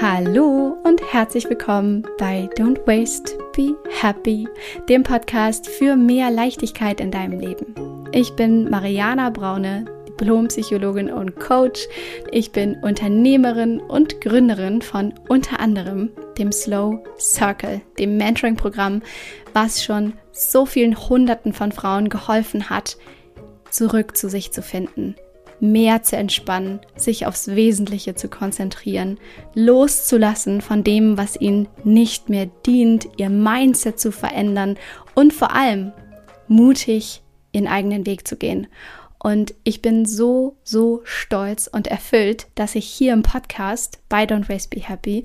Hallo und herzlich willkommen bei Don't Waste, Be Happy, dem Podcast für mehr Leichtigkeit in deinem Leben. Ich bin Mariana Braune, Diplompsychologin und Coach. Ich bin Unternehmerin und Gründerin von unter anderem dem Slow Circle, dem Mentoring-Programm, was schon so vielen Hunderten von Frauen geholfen hat, zurück zu sich zu finden, mehr zu entspannen, sich aufs Wesentliche zu konzentrieren, loszulassen von dem, was ihnen nicht mehr dient, ihr Mindset zu verändern und vor allem mutig ihren eigenen Weg zu gehen. Und ich bin so, so stolz und erfüllt, dass ich hier im Podcast bei Don't Waste Be Happy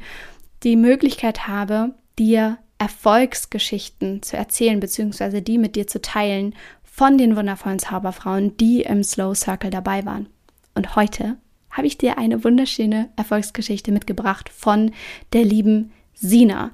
die Möglichkeit habe, dir Erfolgsgeschichten zu erzählen, beziehungsweise die mit dir zu teilen von den wundervollen Zauberfrauen, die im Slow Circle dabei waren. Und heute habe ich dir eine wunderschöne Erfolgsgeschichte mitgebracht von der lieben Sina.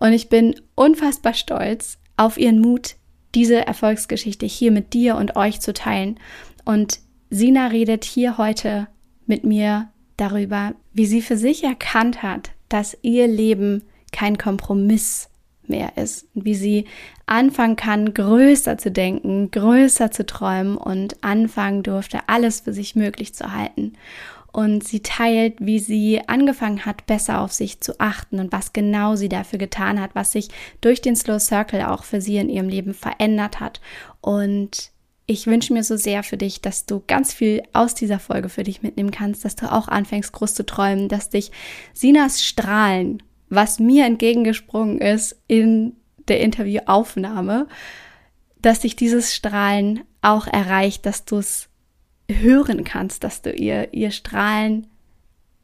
Und ich bin unfassbar stolz auf ihren Mut, diese Erfolgsgeschichte hier mit dir und euch zu teilen. Und Sina redet hier heute mit mir darüber, wie sie für sich erkannt hat, dass ihr Leben kein Kompromiss mehr ist, wie sie anfangen kann, größer zu denken, größer zu träumen und anfangen durfte, alles für sich möglich zu halten. Und sie teilt, wie sie angefangen hat, besser auf sich zu achten und was genau sie dafür getan hat, was sich durch den Slow Circle auch für sie in ihrem Leben verändert hat. Und ich wünsche mir so sehr für dich, dass du ganz viel aus dieser Folge für dich mitnehmen kannst, dass du auch anfängst groß zu träumen, dass dich Sinas Strahlen was mir entgegengesprungen ist in der Interviewaufnahme, dass dich dieses Strahlen auch erreicht, dass du es hören kannst, dass du ihr, ihr Strahlen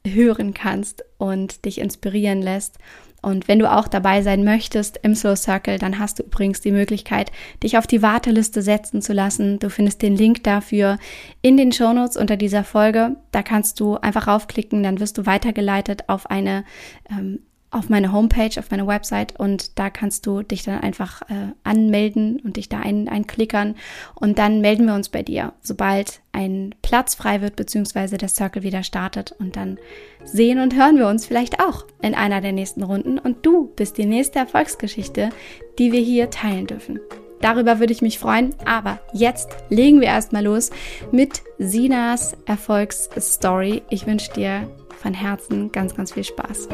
hören kannst und dich inspirieren lässt. Und wenn du auch dabei sein möchtest im Slow Circle, dann hast du übrigens die Möglichkeit, dich auf die Warteliste setzen zu lassen. Du findest den Link dafür in den Shownotes unter dieser Folge. Da kannst du einfach raufklicken, dann wirst du weitergeleitet auf eine ähm, auf meine Homepage, auf meine Website und da kannst du dich dann einfach äh, anmelden und dich da ein, einklickern und dann melden wir uns bei dir, sobald ein Platz frei wird beziehungsweise der Circle wieder startet und dann sehen und hören wir uns vielleicht auch in einer der nächsten Runden und du bist die nächste Erfolgsgeschichte, die wir hier teilen dürfen. Darüber würde ich mich freuen, aber jetzt legen wir erstmal los mit Sinas Erfolgsstory. Ich wünsche dir von Herzen ganz, ganz viel Spaß.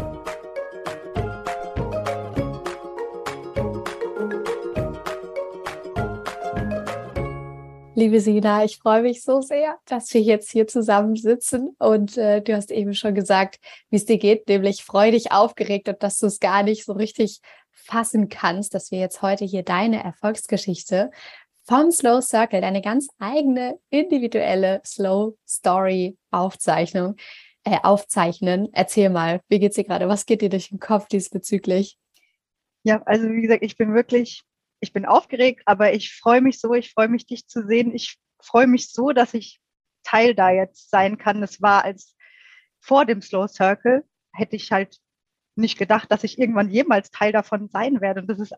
Liebe Sina, ich freue mich so sehr, dass wir jetzt hier zusammen sitzen und äh, du hast eben schon gesagt, wie es dir geht, nämlich freudig aufgeregt und dass du es gar nicht so richtig fassen kannst, dass wir jetzt heute hier deine Erfolgsgeschichte vom Slow Circle, deine ganz eigene individuelle Slow Story Aufzeichnung äh, aufzeichnen. Erzähl mal, wie geht's dir gerade? Was geht dir durch den Kopf diesbezüglich? Ja, also wie gesagt, ich bin wirklich ich bin aufgeregt, aber ich freue mich so, ich freue mich, dich zu sehen. Ich freue mich so, dass ich Teil da jetzt sein kann. Es war als vor dem Slow Circle, hätte ich halt nicht gedacht, dass ich irgendwann jemals Teil davon sein werde. Und das ist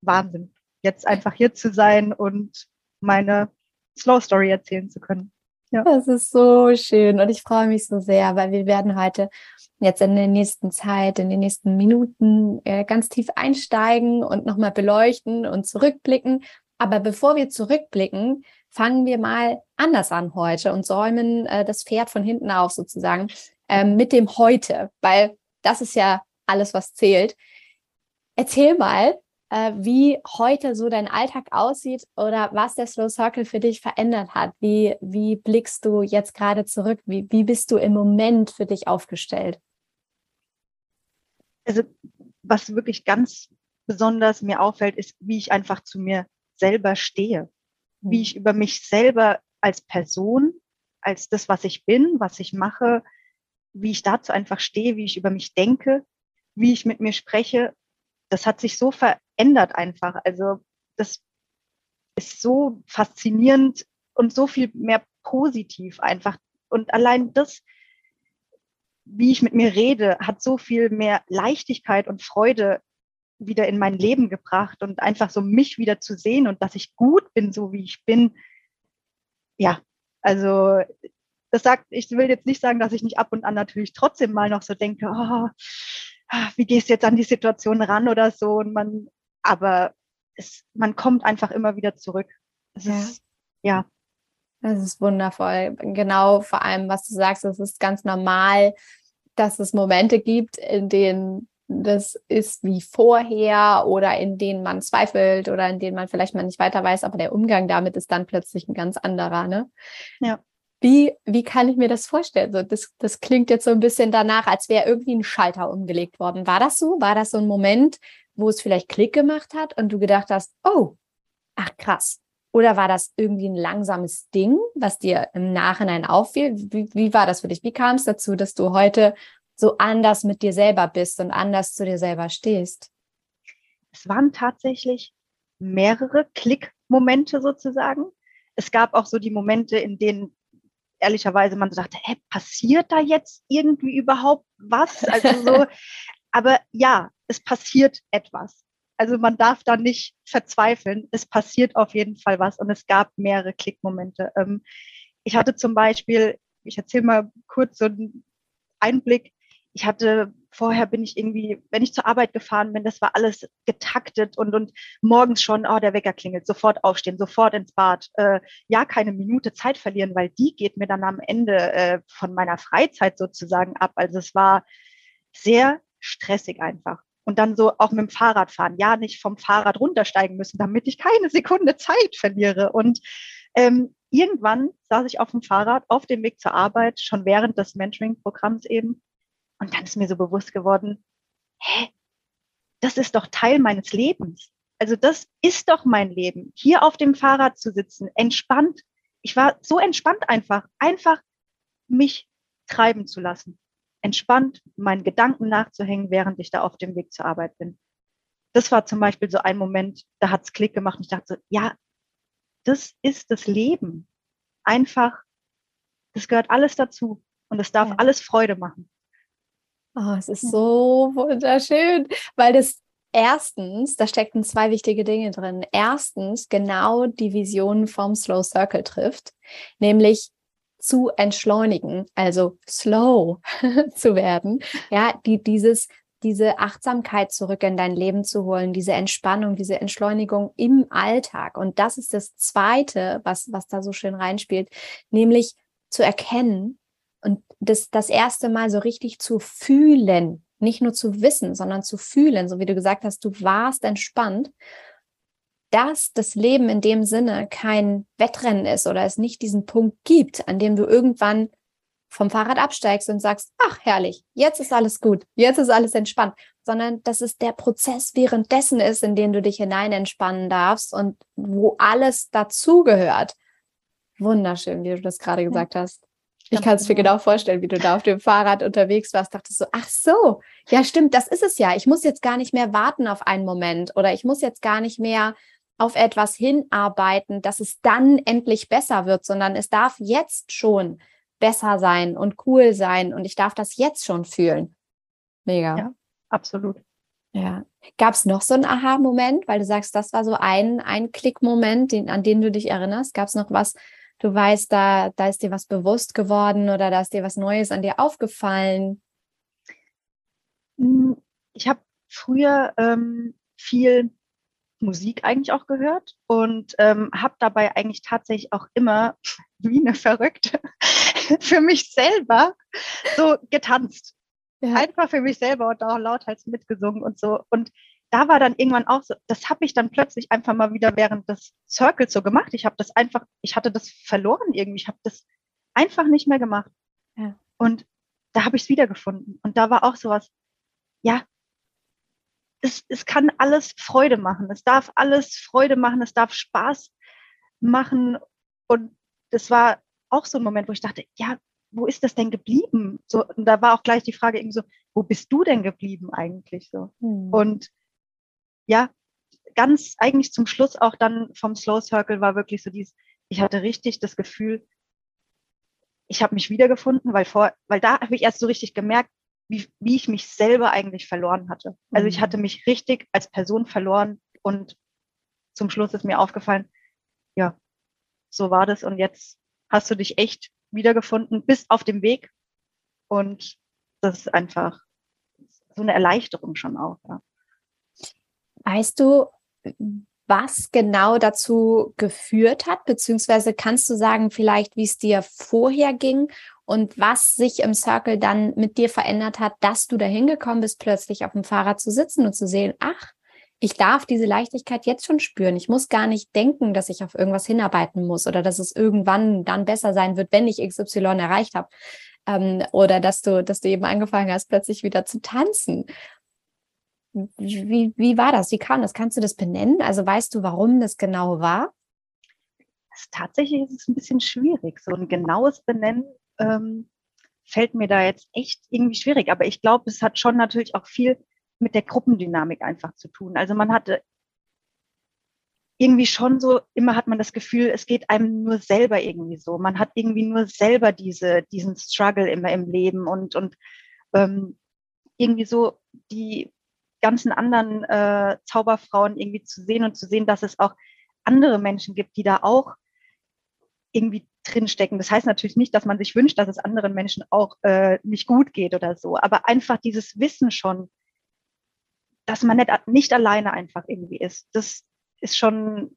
Wahnsinn, jetzt einfach hier zu sein und meine Slow Story erzählen zu können. Ja. Das ist so schön und ich freue mich so sehr, weil wir werden heute jetzt in der nächsten Zeit, in den nächsten Minuten äh, ganz tief einsteigen und nochmal beleuchten und zurückblicken. Aber bevor wir zurückblicken, fangen wir mal anders an heute und säumen äh, das Pferd von hinten auf sozusagen ähm, mit dem Heute, weil das ist ja alles, was zählt. Erzähl mal, äh, wie heute so dein Alltag aussieht oder was der Slow Circle für dich verändert hat. Wie, wie blickst du jetzt gerade zurück? Wie, wie bist du im Moment für dich aufgestellt? Also, was wirklich ganz besonders mir auffällt, ist, wie ich einfach zu mir selber stehe. Wie ich über mich selber als Person, als das, was ich bin, was ich mache, wie ich dazu einfach stehe, wie ich über mich denke, wie ich mit mir spreche, das hat sich so verändert einfach. Also das ist so faszinierend und so viel mehr positiv einfach. Und allein das, wie ich mit mir rede, hat so viel mehr Leichtigkeit und Freude wieder in mein Leben gebracht und einfach so mich wieder zu sehen und dass ich gut bin, so wie ich bin. Ja, also das sagt, ich will jetzt nicht sagen, dass ich nicht ab und an natürlich trotzdem mal noch so denke, oh, wie gehst du jetzt an die Situation ran oder so. Und man, aber es, man kommt einfach immer wieder zurück. Es ja. Ist, ja. Das ist wundervoll. Genau, vor allem, was du sagst, es ist ganz normal, dass es Momente gibt, in denen das ist wie vorher oder in denen man zweifelt oder in denen man vielleicht mal nicht weiter weiß, aber der Umgang damit ist dann plötzlich ein ganz anderer, ne? Ja. Wie, wie kann ich mir das vorstellen? So, das, das klingt jetzt so ein bisschen danach, als wäre irgendwie ein Schalter umgelegt worden. War das so? War das so ein Moment, wo es vielleicht Klick gemacht hat und du gedacht hast, oh, ach krass. Oder war das irgendwie ein langsames Ding, was dir im Nachhinein auffiel? Wie, wie war das für dich? Wie kam es dazu, dass du heute so anders mit dir selber bist und anders zu dir selber stehst? Es waren tatsächlich mehrere Klickmomente sozusagen. Es gab auch so die Momente, in denen ehrlicherweise man sagte, hä, passiert da jetzt irgendwie überhaupt was? Also so, aber ja, es passiert etwas. Also man darf da nicht verzweifeln. Es passiert auf jeden Fall was und es gab mehrere Klickmomente. Ähm, ich hatte zum Beispiel, ich erzähle mal kurz so einen Einblick ich hatte vorher bin ich irgendwie, wenn ich zur Arbeit gefahren bin, das war alles getaktet und, und morgens schon, oh, der Wecker klingelt, sofort aufstehen, sofort ins Bad. Äh, ja, keine Minute Zeit verlieren, weil die geht mir dann am Ende äh, von meiner Freizeit sozusagen ab. Also es war sehr stressig einfach. Und dann so auch mit dem Fahrrad fahren. Ja, nicht vom Fahrrad runtersteigen müssen, damit ich keine Sekunde Zeit verliere. Und ähm, irgendwann saß ich auf dem Fahrrad auf dem Weg zur Arbeit, schon während des Mentoring-Programms eben und dann ist mir so bewusst geworden, hä, das ist doch Teil meines Lebens. Also das ist doch mein Leben, hier auf dem Fahrrad zu sitzen, entspannt. Ich war so entspannt einfach, einfach mich treiben zu lassen, entspannt meinen Gedanken nachzuhängen, während ich da auf dem Weg zur Arbeit bin. Das war zum Beispiel so ein Moment, da hat's Klick gemacht und ich dachte so, ja, das ist das Leben. Einfach, das gehört alles dazu und es darf ja. alles Freude machen. Oh, es ist so wunderschön, weil das erstens, da steckten zwei wichtige Dinge drin. Erstens genau die Vision vom Slow Circle trifft, nämlich zu entschleunigen, also slow zu werden. Ja, die, dieses, diese Achtsamkeit zurück in dein Leben zu holen, diese Entspannung, diese Entschleunigung im Alltag. Und das ist das zweite, was, was da so schön reinspielt, nämlich zu erkennen, und das, das erste Mal so richtig zu fühlen, nicht nur zu wissen, sondern zu fühlen, so wie du gesagt hast, du warst entspannt, dass das Leben in dem Sinne kein Wettrennen ist oder es nicht diesen Punkt gibt, an dem du irgendwann vom Fahrrad absteigst und sagst, ach herrlich, jetzt ist alles gut, jetzt ist alles entspannt, sondern dass es der Prozess währenddessen ist, in den du dich hinein entspannen darfst und wo alles dazugehört. Wunderschön, wie du das gerade gesagt hast. Ich kann es mir genau vorstellen, wie du da auf dem Fahrrad unterwegs warst, dachtest so, ach so, ja stimmt, das ist es ja. Ich muss jetzt gar nicht mehr warten auf einen Moment oder ich muss jetzt gar nicht mehr auf etwas hinarbeiten, dass es dann endlich besser wird, sondern es darf jetzt schon besser sein und cool sein und ich darf das jetzt schon fühlen. Mega. Ja, absolut. Ja. Gab es noch so einen Aha-Moment, weil du sagst, das war so ein, ein Klick-Moment, an den du dich erinnerst? Gab es noch was, du weißt, da, da ist dir was bewusst geworden oder da ist dir was Neues an dir aufgefallen? Hm, ich habe früher ähm, viel Musik eigentlich auch gehört und ähm, habe dabei eigentlich tatsächlich auch immer wie eine Verrückte für mich selber so getanzt. Ja. Einfach für mich selber und auch lauthals mitgesungen und so. Und da war dann irgendwann auch so, das habe ich dann plötzlich einfach mal wieder während des Circles so gemacht. Ich habe das einfach, ich hatte das verloren irgendwie. Ich habe das einfach nicht mehr gemacht. Ja. Und da habe ich es wiedergefunden. Und da war auch sowas, ja, es, es kann alles Freude machen. Es darf alles Freude machen. Es darf Spaß machen. Und das war auch so ein Moment, wo ich dachte, ja, wo ist das denn geblieben? So, und da war auch gleich die Frage irgendwie so, wo bist du denn geblieben eigentlich so? Hm. Und ja, ganz eigentlich zum Schluss auch dann vom Slow Circle war wirklich so dieses, ich hatte richtig das Gefühl, ich habe mich wiedergefunden, weil vor, weil da habe ich erst so richtig gemerkt, wie, wie ich mich selber eigentlich verloren hatte. Also ich mhm. hatte mich richtig als Person verloren und zum Schluss ist mir aufgefallen, ja, so war das und jetzt hast du dich echt wiedergefunden, bis auf dem Weg. Und das ist einfach so eine Erleichterung schon auch. Ja. Weißt du, was genau dazu geführt hat, beziehungsweise kannst du sagen vielleicht, wie es dir vorher ging und was sich im Circle dann mit dir verändert hat, dass du dahin gekommen bist, plötzlich auf dem Fahrrad zu sitzen und zu sehen, ach, ich darf diese Leichtigkeit jetzt schon spüren. Ich muss gar nicht denken, dass ich auf irgendwas hinarbeiten muss oder dass es irgendwann dann besser sein wird, wenn ich XY erreicht habe. Ähm, oder dass du, dass du eben angefangen hast, plötzlich wieder zu tanzen. Wie, wie war das? Wie kam das? Kannst du das benennen? Also weißt du, warum das genau war? Tatsächlich ist es ein bisschen schwierig. So ein genaues Benennen ähm, fällt mir da jetzt echt irgendwie schwierig. Aber ich glaube, es hat schon natürlich auch viel mit der Gruppendynamik einfach zu tun. Also man hatte irgendwie schon so, immer hat man das Gefühl, es geht einem nur selber irgendwie so. Man hat irgendwie nur selber diese, diesen Struggle immer im Leben und, und ähm, irgendwie so die ganzen anderen äh, Zauberfrauen irgendwie zu sehen und zu sehen, dass es auch andere Menschen gibt, die da auch irgendwie drinstecken. Das heißt natürlich nicht, dass man sich wünscht, dass es anderen Menschen auch äh, nicht gut geht oder so, aber einfach dieses Wissen schon, dass man nicht, nicht alleine einfach irgendwie ist. Das ist schon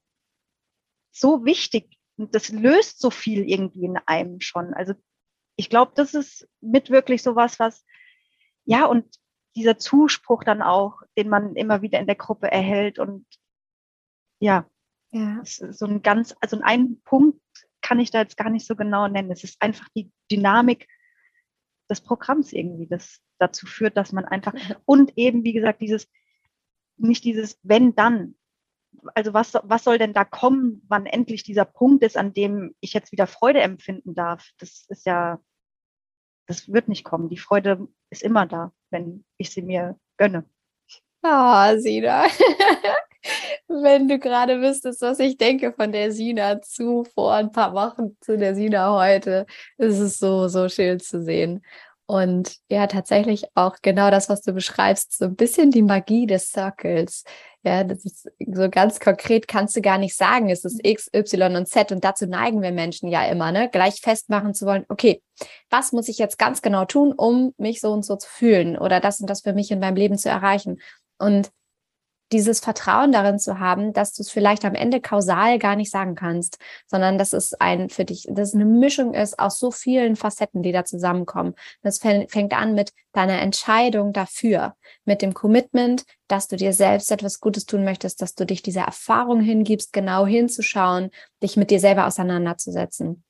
so wichtig und das löst so viel irgendwie in einem schon. Also ich glaube, das ist mit wirklich so was, was, ja, und dieser Zuspruch dann auch, den man immer wieder in der Gruppe erhält und ja, ja. so ein ganz, also ein Punkt kann ich da jetzt gar nicht so genau nennen. Es ist einfach die Dynamik des Programms irgendwie, das dazu führt, dass man einfach und eben, wie gesagt, dieses, nicht dieses wenn dann. Also was, was soll denn da kommen, wann endlich dieser Punkt ist, an dem ich jetzt wieder Freude empfinden darf? Das ist ja, das wird nicht kommen. Die Freude ist immer da, wenn ich sie mir gönne. Ah, oh, Sina. wenn du gerade wüsstest, was ich denke von der Sina zu vor ein paar Wochen zu der Sina heute, ist es so, so schön zu sehen. Und ja, tatsächlich auch genau das, was du beschreibst, so ein bisschen die Magie des Circles. Ja, das ist so ganz konkret kannst du gar nicht sagen, es ist X, Y und Z und dazu neigen wir Menschen ja immer, ne? Gleich festmachen zu wollen, okay, was muss ich jetzt ganz genau tun, um mich so und so zu fühlen oder das und das für mich in meinem Leben zu erreichen? Und dieses Vertrauen darin zu haben, dass du es vielleicht am Ende kausal gar nicht sagen kannst, sondern dass es ein für dich, dass es eine Mischung ist aus so vielen Facetten, die da zusammenkommen. Das fängt an mit deiner Entscheidung dafür, mit dem Commitment, dass du dir selbst etwas Gutes tun möchtest, dass du dich dieser Erfahrung hingibst, genau hinzuschauen, dich mit dir selber auseinanderzusetzen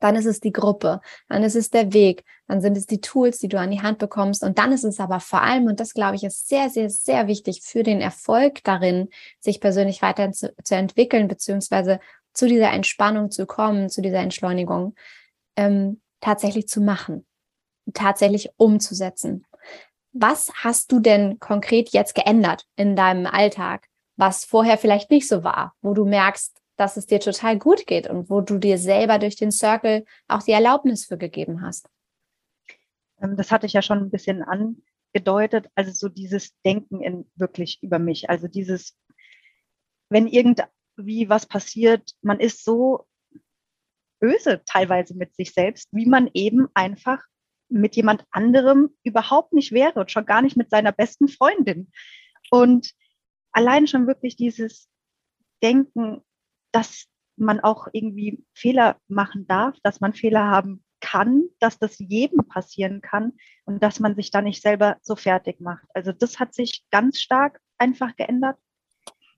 dann ist es die Gruppe, dann ist es der Weg, dann sind es die Tools, die du an die Hand bekommst und dann ist es aber vor allem, und das glaube ich ist sehr, sehr, sehr wichtig für den Erfolg darin, sich persönlich weiter zu, zu entwickeln, beziehungsweise zu dieser Entspannung zu kommen, zu dieser Entschleunigung, ähm, tatsächlich zu machen, tatsächlich umzusetzen. Was hast du denn konkret jetzt geändert in deinem Alltag, was vorher vielleicht nicht so war, wo du merkst, dass es dir total gut geht und wo du dir selber durch den Circle auch die Erlaubnis für gegeben hast? Ähm, das hatte ich ja schon ein bisschen angedeutet. Also so dieses Denken in wirklich über mich. Also dieses, wenn irgendwie was passiert, man ist so böse teilweise mit sich selbst, wie man eben einfach mit jemand anderem überhaupt nicht wäre und schon gar nicht mit seiner besten Freundin. Und allein schon wirklich dieses Denken, dass man auch irgendwie Fehler machen darf, dass man Fehler haben kann, dass das jedem passieren kann und dass man sich da nicht selber so fertig macht. Also das hat sich ganz stark einfach geändert.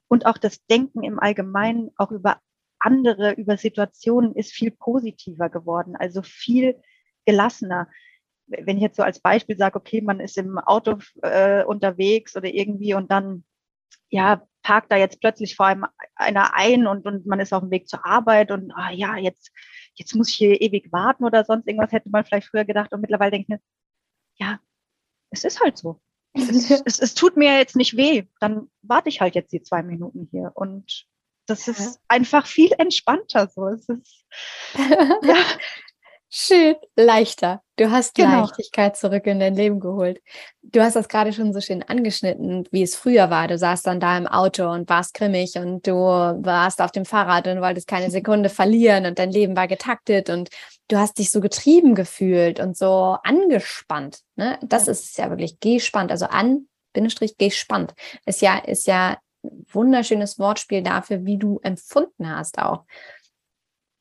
Und auch das Denken im Allgemeinen, auch über andere, über Situationen ist viel positiver geworden, also viel gelassener. Wenn ich jetzt so als Beispiel sage, okay, man ist im Auto äh, unterwegs oder irgendwie und dann ja, parkt da jetzt plötzlich vor einem einer ein und, und man ist auf dem Weg zur Arbeit und ah, ja, jetzt, jetzt muss ich hier ewig warten oder sonst irgendwas, hätte man vielleicht früher gedacht. Und mittlerweile denke ich mir, ja, es ist halt so. es, es, es, tut mir jetzt nicht weh, dann warte ich halt jetzt die zwei Minuten hier. Und das ja. ist einfach viel entspannter so. Es ist ja. schön leichter Du hast genau. Leichtigkeit zurück in dein Leben geholt. Du hast das gerade schon so schön angeschnitten, wie es früher war. Du saßt dann da im Auto und warst grimmig und du warst auf dem Fahrrad und wolltest keine Sekunde verlieren und dein Leben war getaktet und du hast dich so getrieben gefühlt und so angespannt. Ne? Das ja. ist ja wirklich gespannt. Also an, Bindestrich, gespannt. Ist ja, ist ja ein wunderschönes Wortspiel dafür, wie du empfunden hast auch.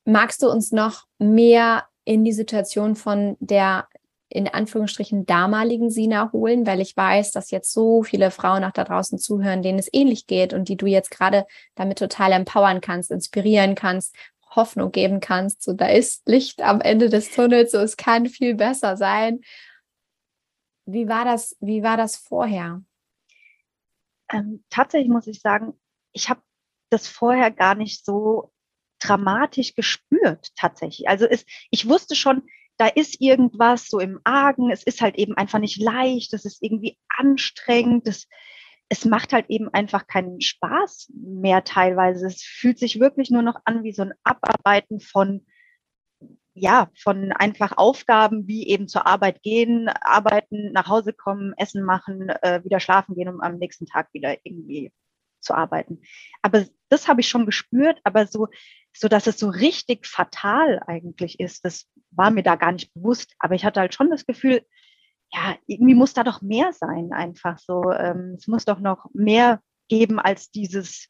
Magst du uns noch mehr in die Situation von der in Anführungsstrichen damaligen Sina holen, weil ich weiß, dass jetzt so viele Frauen auch da draußen zuhören, denen es ähnlich geht und die du jetzt gerade damit total empowern kannst, inspirieren kannst, Hoffnung geben kannst. So, da ist Licht am Ende des Tunnels, so es kann viel besser sein. Wie war das, wie war das vorher? Ähm, tatsächlich muss ich sagen, ich habe das vorher gar nicht so dramatisch gespürt, tatsächlich. Also es, ich wusste schon, da ist irgendwas so im Argen, es ist halt eben einfach nicht leicht, es ist irgendwie anstrengend, es, es macht halt eben einfach keinen Spaß mehr teilweise. Es fühlt sich wirklich nur noch an wie so ein Abarbeiten von, ja, von einfach Aufgaben wie eben zur Arbeit gehen, arbeiten, nach Hause kommen, Essen machen, äh, wieder schlafen gehen, um am nächsten Tag wieder irgendwie zu arbeiten. Aber das habe ich schon gespürt, aber so, so dass es so richtig fatal eigentlich ist, das war mir da gar nicht bewusst. Aber ich hatte halt schon das Gefühl, ja, irgendwie muss da doch mehr sein, einfach so. Ähm, es muss doch noch mehr geben als dieses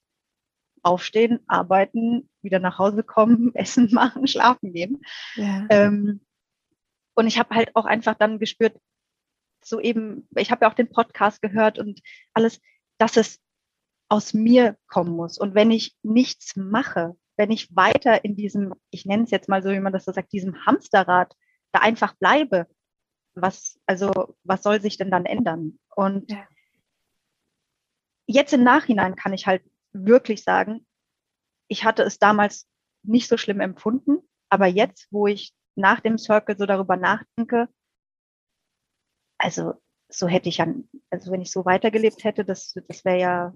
Aufstehen, arbeiten, wieder nach Hause kommen, Essen machen, schlafen gehen. Ja. Ähm, und ich habe halt auch einfach dann gespürt, so eben, ich habe ja auch den Podcast gehört und alles, dass es aus mir kommen muss. Und wenn ich nichts mache, wenn ich weiter in diesem, ich nenne es jetzt mal so, wie man das so sagt, diesem Hamsterrad da einfach bleibe, was, also, was soll sich denn dann ändern? Und ja. jetzt im Nachhinein kann ich halt wirklich sagen, ich hatte es damals nicht so schlimm empfunden, aber jetzt, wo ich nach dem Circle so darüber nachdenke, also so hätte ich ja, also wenn ich so weitergelebt hätte, das, das wäre ja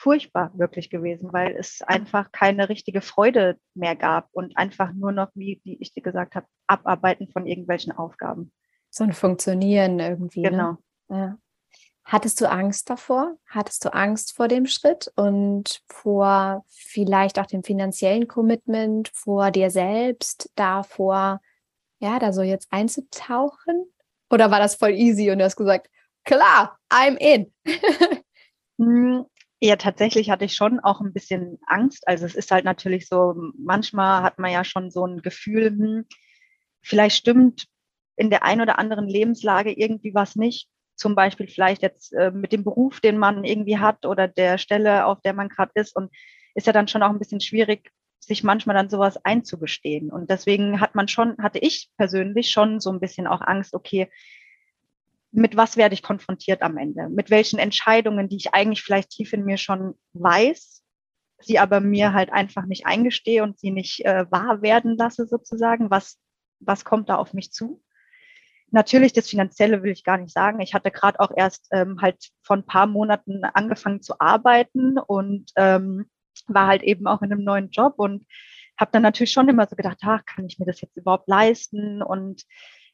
furchtbar wirklich gewesen, weil es einfach keine richtige Freude mehr gab und einfach nur noch, wie, wie ich dir gesagt habe, Abarbeiten von irgendwelchen Aufgaben. So ein Funktionieren irgendwie. Ne? Genau. Ne? Ja. Hattest du Angst davor? Hattest du Angst vor dem Schritt und vor vielleicht auch dem finanziellen Commitment, vor dir selbst, davor, ja, da so jetzt einzutauchen? Oder war das voll easy und du hast gesagt, klar, I'm in? Ja, tatsächlich hatte ich schon auch ein bisschen Angst. Also es ist halt natürlich so, manchmal hat man ja schon so ein Gefühl, hm, vielleicht stimmt in der ein oder anderen Lebenslage irgendwie was nicht. Zum Beispiel vielleicht jetzt äh, mit dem Beruf, den man irgendwie hat oder der Stelle, auf der man gerade ist. Und ist ja dann schon auch ein bisschen schwierig, sich manchmal dann sowas einzugestehen. Und deswegen hat man schon, hatte ich persönlich schon so ein bisschen auch Angst, okay, mit was werde ich konfrontiert am Ende? Mit welchen Entscheidungen, die ich eigentlich vielleicht tief in mir schon weiß, sie aber mir halt einfach nicht eingestehe und sie nicht äh, wahr werden lasse sozusagen. Was, was kommt da auf mich zu? Natürlich, das Finanzielle will ich gar nicht sagen. Ich hatte gerade auch erst ähm, halt vor ein paar Monaten angefangen zu arbeiten und ähm, war halt eben auch in einem neuen Job und habe dann natürlich schon immer so gedacht, ach, kann ich mir das jetzt überhaupt leisten und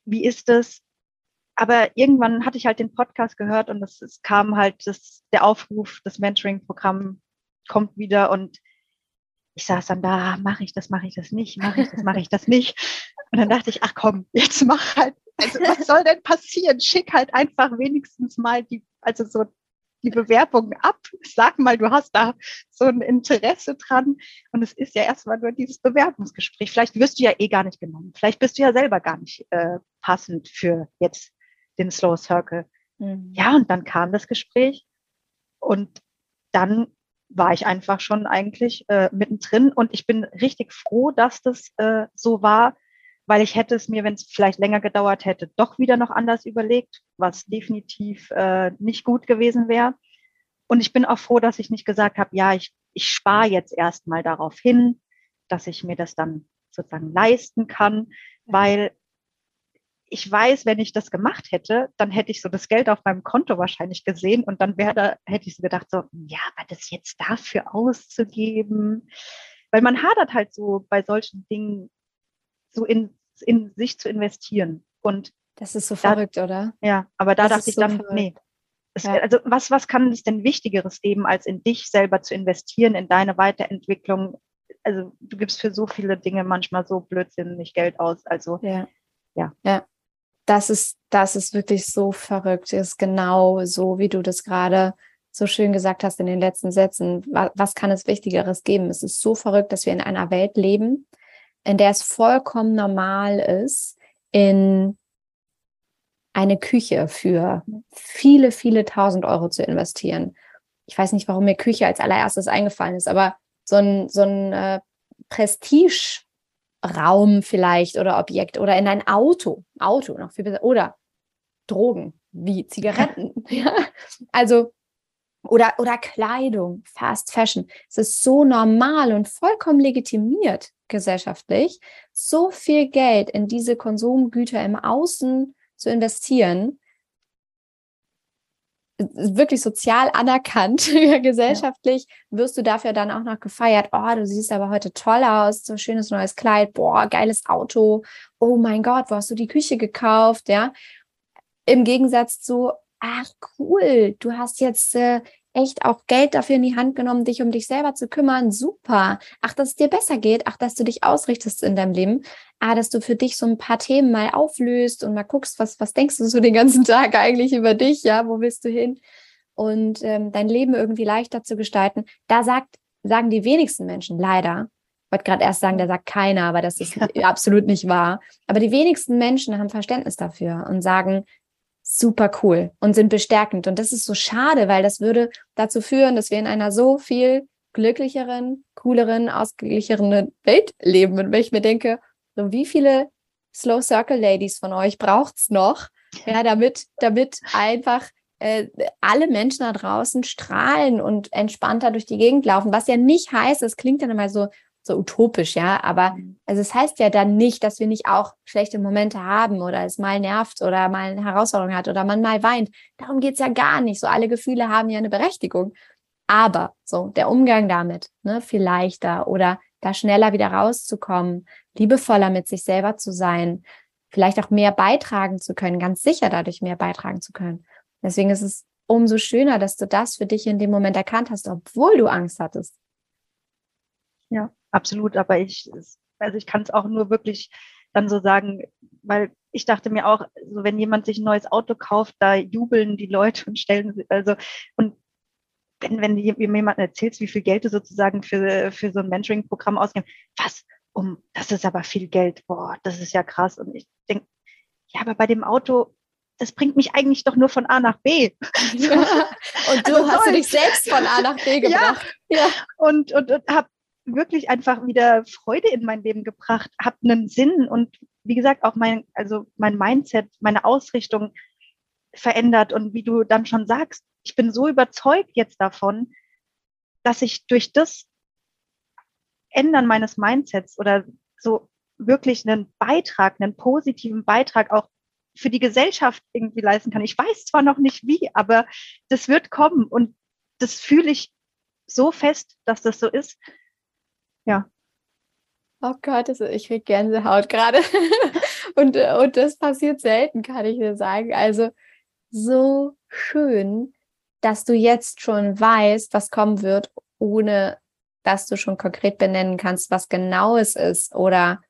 wie ist es? Aber irgendwann hatte ich halt den Podcast gehört und es, es kam halt das, der Aufruf, das Mentoring-Programm kommt wieder und ich saß dann da, mache ich das, mache ich das nicht, mache ich das, mache ich das nicht. Und dann dachte ich, ach komm, jetzt mach halt, also was soll denn passieren? Schick halt einfach wenigstens mal die, also so die Bewerbung ab. Sag mal, du hast da so ein Interesse dran. Und es ist ja erstmal nur dieses Bewerbungsgespräch. Vielleicht wirst du ja eh gar nicht genommen. Vielleicht bist du ja selber gar nicht äh, passend für jetzt den Slow Circle. Mhm. Ja, und dann kam das Gespräch und dann war ich einfach schon eigentlich äh, mittendrin und ich bin richtig froh, dass das äh, so war, weil ich hätte es mir, wenn es vielleicht länger gedauert hätte, doch wieder noch anders überlegt, was definitiv äh, nicht gut gewesen wäre. Und ich bin auch froh, dass ich nicht gesagt habe, ja, ich, ich spare jetzt erstmal darauf hin, dass ich mir das dann sozusagen leisten kann, weil ich weiß, wenn ich das gemacht hätte, dann hätte ich so das Geld auf meinem Konto wahrscheinlich gesehen und dann wäre da, hätte ich so gedacht, so, ja, aber das jetzt dafür auszugeben, weil man hadert halt so bei solchen Dingen, so in, in sich zu investieren. Und das ist so verrückt, oder? Ja, aber da das dachte ich so dann, verrückt. nee. Es, ja. Also was, was kann es denn Wichtigeres geben, als in dich selber zu investieren, in deine Weiterentwicklung? Also du gibst für so viele Dinge manchmal so blödsinnig Geld aus. Also ja. Ja. ja. Das ist, das ist wirklich so verrückt. Ist genau so, wie du das gerade so schön gesagt hast in den letzten Sätzen. Was, kann es Wichtigeres geben? Es ist so verrückt, dass wir in einer Welt leben, in der es vollkommen normal ist, in eine Küche für viele, viele tausend Euro zu investieren. Ich weiß nicht, warum mir Küche als allererstes eingefallen ist, aber so ein, so ein äh, Prestige-Raum vielleicht oder Objekt oder in ein Auto, Auto noch viel besser, oder Drogen wie Zigaretten. ja. Also, oder, oder Kleidung, Fast Fashion. Es ist so normal und vollkommen legitimiert gesellschaftlich, so viel Geld in diese Konsumgüter im Außen zu investieren, wirklich sozial anerkannt, gesellschaftlich, wirst du dafür dann auch noch gefeiert. Oh, du siehst aber heute toll aus, so schönes neues Kleid, boah, geiles Auto. Oh mein Gott, wo hast du die Küche gekauft? Ja. Im Gegensatz zu, ach cool, du hast jetzt äh, echt auch Geld dafür in die Hand genommen, dich um dich selber zu kümmern. Super. Ach, dass es dir besser geht. Ach, dass du dich ausrichtest in deinem Leben. Ah, dass du für dich so ein paar Themen mal auflöst und mal guckst, was, was denkst du so den ganzen Tag eigentlich über dich? Ja, wo willst du hin? Und ähm, dein Leben irgendwie leichter zu gestalten. Da sagt, sagen die wenigsten Menschen leider, ich wollte gerade erst sagen, da sagt keiner, aber das ist absolut nicht wahr. Aber die wenigsten Menschen haben Verständnis dafür und sagen, super cool und sind bestärkend. Und das ist so schade, weil das würde dazu führen, dass wir in einer so viel glücklicheren, cooleren, ausgeglichenen Welt leben. Und wenn ich mir denke, so wie viele Slow Circle Ladies von euch braucht's noch, ja, damit, damit einfach äh, alle Menschen da draußen strahlen und entspannter durch die Gegend laufen, was ja nicht heißt, es klingt dann immer so, so utopisch, ja. Aber mhm. also es heißt ja dann nicht, dass wir nicht auch schlechte Momente haben oder es mal nervt oder mal eine Herausforderung hat oder man mal weint. Darum geht's ja gar nicht. So alle Gefühle haben ja eine Berechtigung. Aber so der Umgang damit, ne, viel leichter oder da schneller wieder rauszukommen, liebevoller mit sich selber zu sein, vielleicht auch mehr beitragen zu können, ganz sicher dadurch mehr beitragen zu können. Deswegen ist es umso schöner, dass du das für dich in dem Moment erkannt hast, obwohl du Angst hattest. Ja, absolut. Aber ich, also ich kann es auch nur wirklich dann so sagen, weil ich dachte mir auch, so wenn jemand sich ein neues Auto kauft, da jubeln die Leute und stellen, also und wenn, wenn jemand erzählst, wie viel Geld du sozusagen für, für so ein Mentoring-Programm ausgibst, was, um, das ist aber viel Geld, boah, das ist ja krass. Und ich denke, ja, aber bei dem Auto, das bringt mich eigentlich doch nur von A nach B. Ja. Und du also hast du dich selbst von A nach B gebracht. Ja, ja. und, und, und habe wirklich einfach wieder Freude in mein Leben gebracht, habe einen Sinn und wie gesagt auch mein, also mein Mindset, meine Ausrichtung verändert. Und wie du dann schon sagst, ich bin so überzeugt jetzt davon, dass ich durch das Ändern meines Mindsets oder so wirklich einen Beitrag, einen positiven Beitrag auch für die Gesellschaft irgendwie leisten kann. Ich weiß zwar noch nicht wie, aber das wird kommen. Und das fühle ich so fest, dass das so ist ja. Oh Gott, ich kriege Gänsehaut gerade. und, und das passiert selten, kann ich dir sagen. Also so schön, dass du jetzt schon weißt, was kommen wird, ohne dass du schon konkret benennen kannst, was genau es ist oder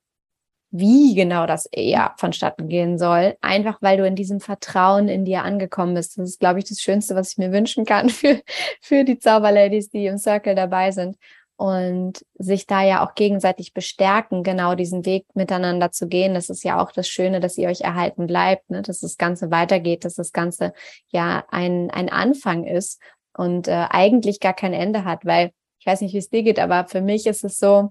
wie genau das eher vonstatten gehen soll. Einfach weil du in diesem Vertrauen in dir angekommen bist. Das ist, glaube ich, das Schönste, was ich mir wünschen kann für, für die Zauberladies, die im Circle dabei sind und sich da ja auch gegenseitig bestärken, genau diesen Weg miteinander zu gehen. Das ist ja auch das Schöne, dass ihr euch erhalten bleibt, ne? dass das Ganze weitergeht, dass das Ganze ja ein, ein Anfang ist und äh, eigentlich gar kein Ende hat, weil ich weiß nicht, wie es dir geht, aber für mich ist es so,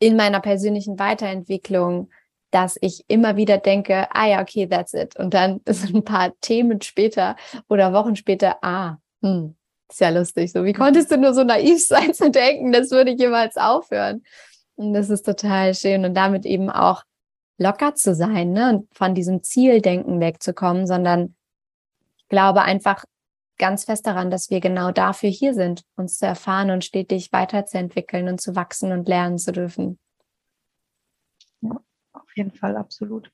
in meiner persönlichen Weiterentwicklung, dass ich immer wieder denke, ah ja, okay, that's it. Und dann ist ein paar Themen später oder Wochen später, ah, hm, ist ja lustig. So, wie konntest du nur so naiv sein zu denken, das würde jemals aufhören? Und das ist total schön und damit eben auch locker zu sein ne? und von diesem Zieldenken wegzukommen, sondern ich glaube einfach ganz fest daran, dass wir genau dafür hier sind, uns zu erfahren und stetig weiterzuentwickeln und zu wachsen und lernen zu dürfen. Ja, auf jeden Fall, absolut.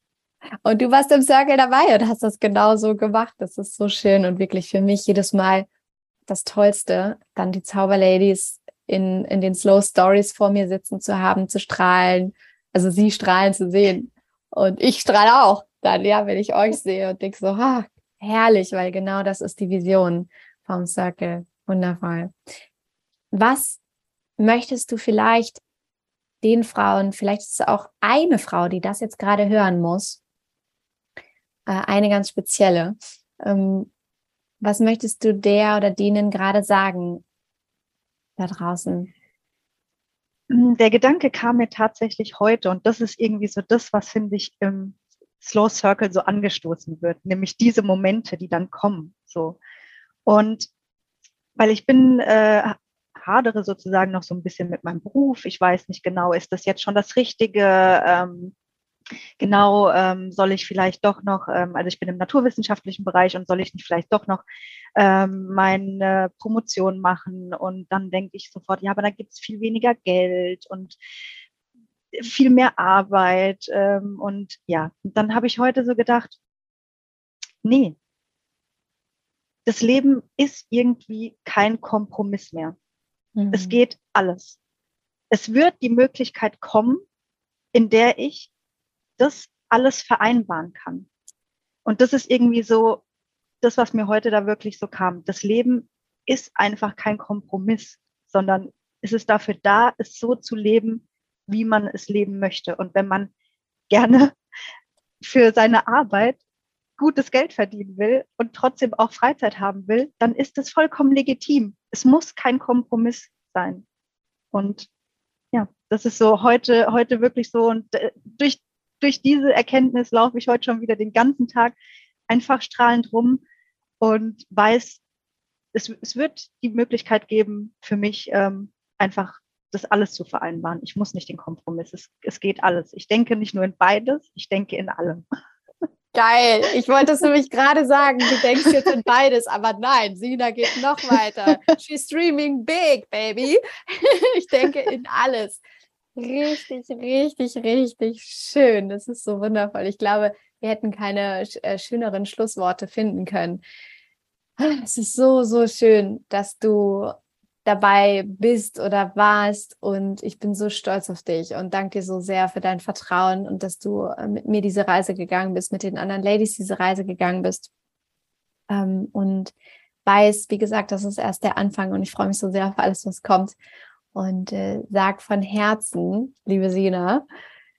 Und du warst im Circle dabei und hast das genau so gemacht. Das ist so schön und wirklich für mich jedes Mal das Tollste, dann die Zauberladies in, in den Slow Stories vor mir sitzen zu haben, zu strahlen, also sie strahlen zu sehen. Und ich strahle auch dann, ja, wenn ich euch sehe und denke so, ah, herrlich, weil genau das ist die Vision vom Circle. Wundervoll. Was möchtest du vielleicht den Frauen, vielleicht ist es auch eine Frau, die das jetzt gerade hören muss, äh, eine ganz spezielle. Was möchtest du der oder denen gerade sagen da draußen? Hm, der Gedanke kam mir tatsächlich heute und das ist irgendwie so das, was finde ich im Slow Circle so angestoßen wird, nämlich diese Momente, die dann kommen. So und weil ich bin äh, hadere sozusagen noch so ein bisschen mit meinem Beruf. Ich weiß nicht genau, ist das jetzt schon das Richtige? Ähm, genau, ähm, soll ich vielleicht doch noch, ähm, also ich bin im naturwissenschaftlichen Bereich und soll ich nicht vielleicht doch noch ähm, meine Promotion machen? Und dann denke ich sofort, ja, aber da gibt es viel weniger Geld und viel mehr Arbeit. Ähm, und ja, und dann habe ich heute so gedacht, nee, das Leben ist irgendwie kein Kompromiss mehr. Mhm. Es geht alles. Es wird die Möglichkeit kommen, in der ich das alles vereinbaren kann. Und das ist irgendwie so das, was mir heute da wirklich so kam. Das Leben ist einfach kein Kompromiss, sondern es ist dafür da, es so zu leben, wie man es leben möchte. Und wenn man gerne für seine Arbeit gutes Geld verdienen will und trotzdem auch Freizeit haben will, dann ist das vollkommen legitim. Es muss kein Kompromiss sein. Und ja, das ist so heute, heute wirklich so. Und äh, durch durch diese Erkenntnis laufe ich heute schon wieder den ganzen Tag einfach strahlend rum und weiß, es, es wird die Möglichkeit geben, für mich ähm, einfach das alles zu vereinbaren. Ich muss nicht den Kompromiss. Es, es geht alles. Ich denke nicht nur in beides, ich denke in allem. Geil. Ich wollte es nämlich gerade sagen, du denkst jetzt in beides, aber nein, Sina geht noch weiter. She's streaming big, baby. Ich denke in alles. Richtig, richtig, richtig schön. Das ist so wundervoll. Ich glaube, wir hätten keine äh, schöneren Schlussworte finden können. Es ist so, so schön, dass du dabei bist oder warst und ich bin so stolz auf dich und danke dir so sehr für dein Vertrauen und dass du äh, mit mir diese Reise gegangen bist, mit den anderen Ladies diese Reise gegangen bist ähm, und weiß, wie gesagt, das ist erst der Anfang und ich freue mich so sehr auf alles, was kommt und äh, sag von Herzen, liebe Sina,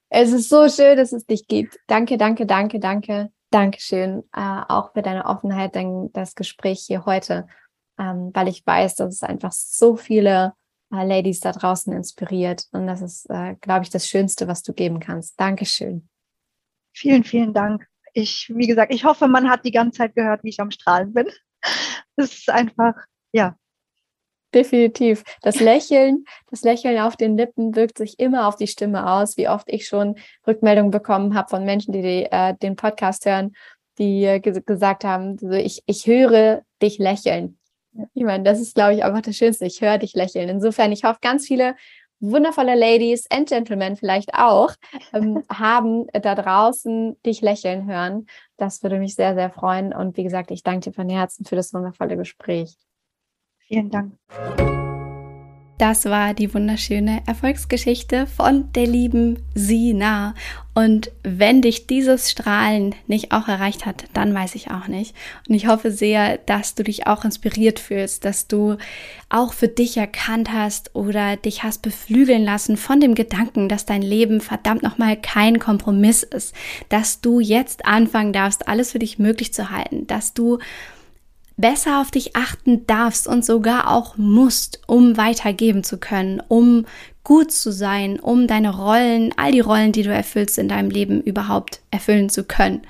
es ist so schön, dass es dich gibt. Danke, danke, danke, danke, Dankeschön, äh, auch für deine Offenheit, dein, das Gespräch hier heute, ähm, weil ich weiß, dass es einfach so viele äh, Ladies da draußen inspiriert und das ist, äh, glaube ich, das Schönste, was du geben kannst. Dankeschön. Vielen, vielen Dank. Ich, wie gesagt, ich hoffe, man hat die ganze Zeit gehört, wie ich am Strahlen bin. Es ist einfach, ja, Definitiv. Das Lächeln, das Lächeln auf den Lippen wirkt sich immer auf die Stimme aus, wie oft ich schon Rückmeldungen bekommen habe von Menschen, die, die äh, den Podcast hören, die äh, gesagt haben, so, ich, ich höre dich lächeln. Ich meine, das ist, glaube ich, einfach das Schönste. Ich höre dich lächeln. Insofern, ich hoffe, ganz viele wundervolle Ladies and Gentlemen vielleicht auch ähm, haben da draußen dich lächeln hören. Das würde mich sehr, sehr freuen. Und wie gesagt, ich danke dir von Herzen für das wundervolle Gespräch. Vielen Dank. Das war die wunderschöne Erfolgsgeschichte von der lieben Sina. Und wenn dich dieses Strahlen nicht auch erreicht hat, dann weiß ich auch nicht. Und ich hoffe sehr, dass du dich auch inspiriert fühlst, dass du auch für dich erkannt hast oder dich hast beflügeln lassen von dem Gedanken, dass dein Leben verdammt nochmal kein Kompromiss ist, dass du jetzt anfangen darfst, alles für dich möglich zu halten, dass du besser auf dich achten darfst und sogar auch musst, um weitergeben zu können, um gut zu sein, um deine Rollen, all die Rollen, die du erfüllst in deinem Leben überhaupt erfüllen zu können.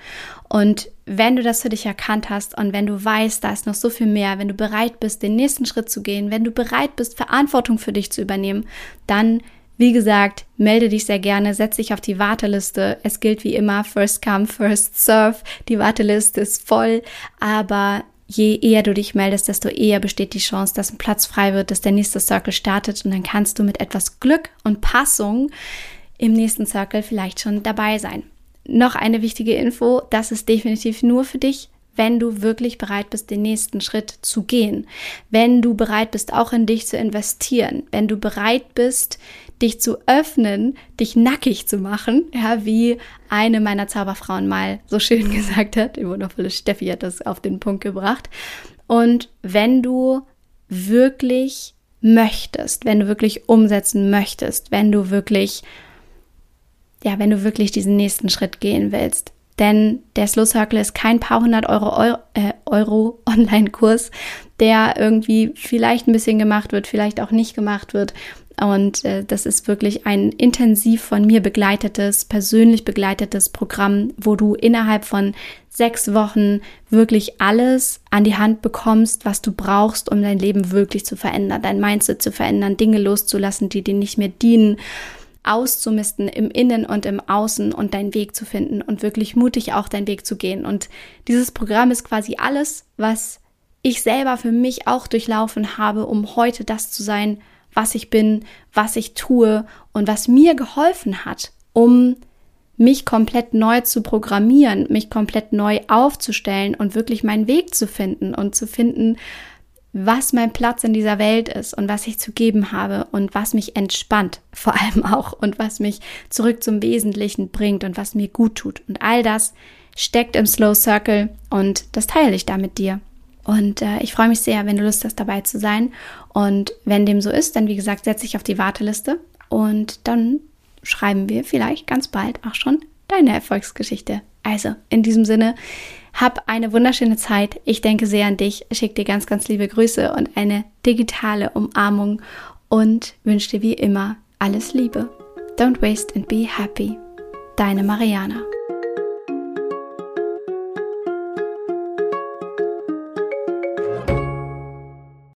Und wenn du das für dich erkannt hast und wenn du weißt, da ist noch so viel mehr, wenn du bereit bist, den nächsten Schritt zu gehen, wenn du bereit bist, Verantwortung für dich zu übernehmen, dann wie gesagt, melde dich sehr gerne, setz dich auf die Warteliste. Es gilt wie immer, first come, first serve. Die Warteliste ist voll, aber je eher du dich meldest, desto eher besteht die Chance, dass ein Platz frei wird, dass der nächste Circle startet und dann kannst du mit etwas Glück und Passung im nächsten Circle vielleicht schon dabei sein. noch eine wichtige Info, das ist definitiv nur für dich, wenn du wirklich bereit bist, den nächsten Schritt zu gehen, wenn du bereit bist, auch in dich zu investieren, wenn du bereit bist, dich zu öffnen, dich nackig zu machen, ja, wie eine meiner Zauberfrauen mal so schön gesagt hat, die wundervolle Steffi hat das auf den Punkt gebracht. Und wenn du wirklich möchtest, wenn du wirklich umsetzen möchtest, wenn du wirklich, ja, wenn du wirklich diesen nächsten Schritt gehen willst. Denn der Slow Circle ist kein paar hundert Euro, Euro, äh, Euro Online-Kurs, der irgendwie vielleicht ein bisschen gemacht wird, vielleicht auch nicht gemacht wird. Und äh, das ist wirklich ein intensiv von mir begleitetes, persönlich begleitetes Programm, wo du innerhalb von sechs Wochen wirklich alles an die Hand bekommst, was du brauchst, um dein Leben wirklich zu verändern, dein Mindset zu verändern, Dinge loszulassen, die dir nicht mehr dienen, auszumisten im Innen und im Außen und deinen Weg zu finden und wirklich mutig auch deinen Weg zu gehen. Und dieses Programm ist quasi alles, was ich selber für mich auch durchlaufen habe, um heute das zu sein, was ich bin, was ich tue und was mir geholfen hat, um mich komplett neu zu programmieren, mich komplett neu aufzustellen und wirklich meinen Weg zu finden und zu finden, was mein Platz in dieser Welt ist und was ich zu geben habe und was mich entspannt, vor allem auch und was mich zurück zum Wesentlichen bringt und was mir gut tut. Und all das steckt im Slow Circle und das teile ich da mit dir. Und äh, ich freue mich sehr, wenn du Lust hast, dabei zu sein. Und wenn dem so ist, dann wie gesagt, setze ich auf die Warteliste und dann schreiben wir vielleicht ganz bald auch schon deine Erfolgsgeschichte. Also, in diesem Sinne, hab eine wunderschöne Zeit. Ich denke sehr an dich, schick dir ganz, ganz liebe Grüße und eine digitale Umarmung und wünsche dir wie immer alles Liebe. Don't waste and be happy. Deine Mariana.